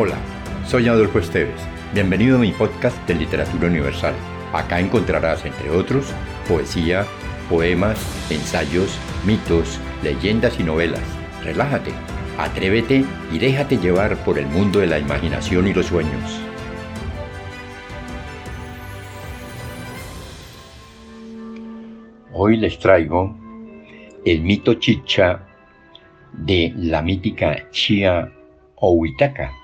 Hola, soy Adolfo Esteves. Bienvenido a mi podcast de Literatura Universal. Acá encontrarás, entre otros, poesía, poemas, ensayos, mitos, leyendas y novelas. Relájate, atrévete y déjate llevar por el mundo de la imaginación y los sueños. Hoy les traigo el mito chicha de la mítica Chia o Huitaca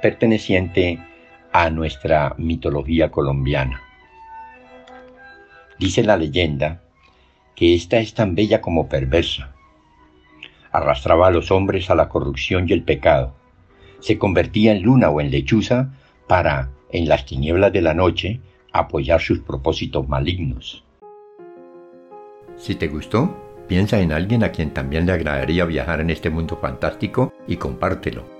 perteneciente a nuestra mitología colombiana. Dice la leyenda que ésta es tan bella como perversa. Arrastraba a los hombres a la corrupción y el pecado. Se convertía en luna o en lechuza para, en las tinieblas de la noche, apoyar sus propósitos malignos. Si te gustó, piensa en alguien a quien también le agradaría viajar en este mundo fantástico y compártelo.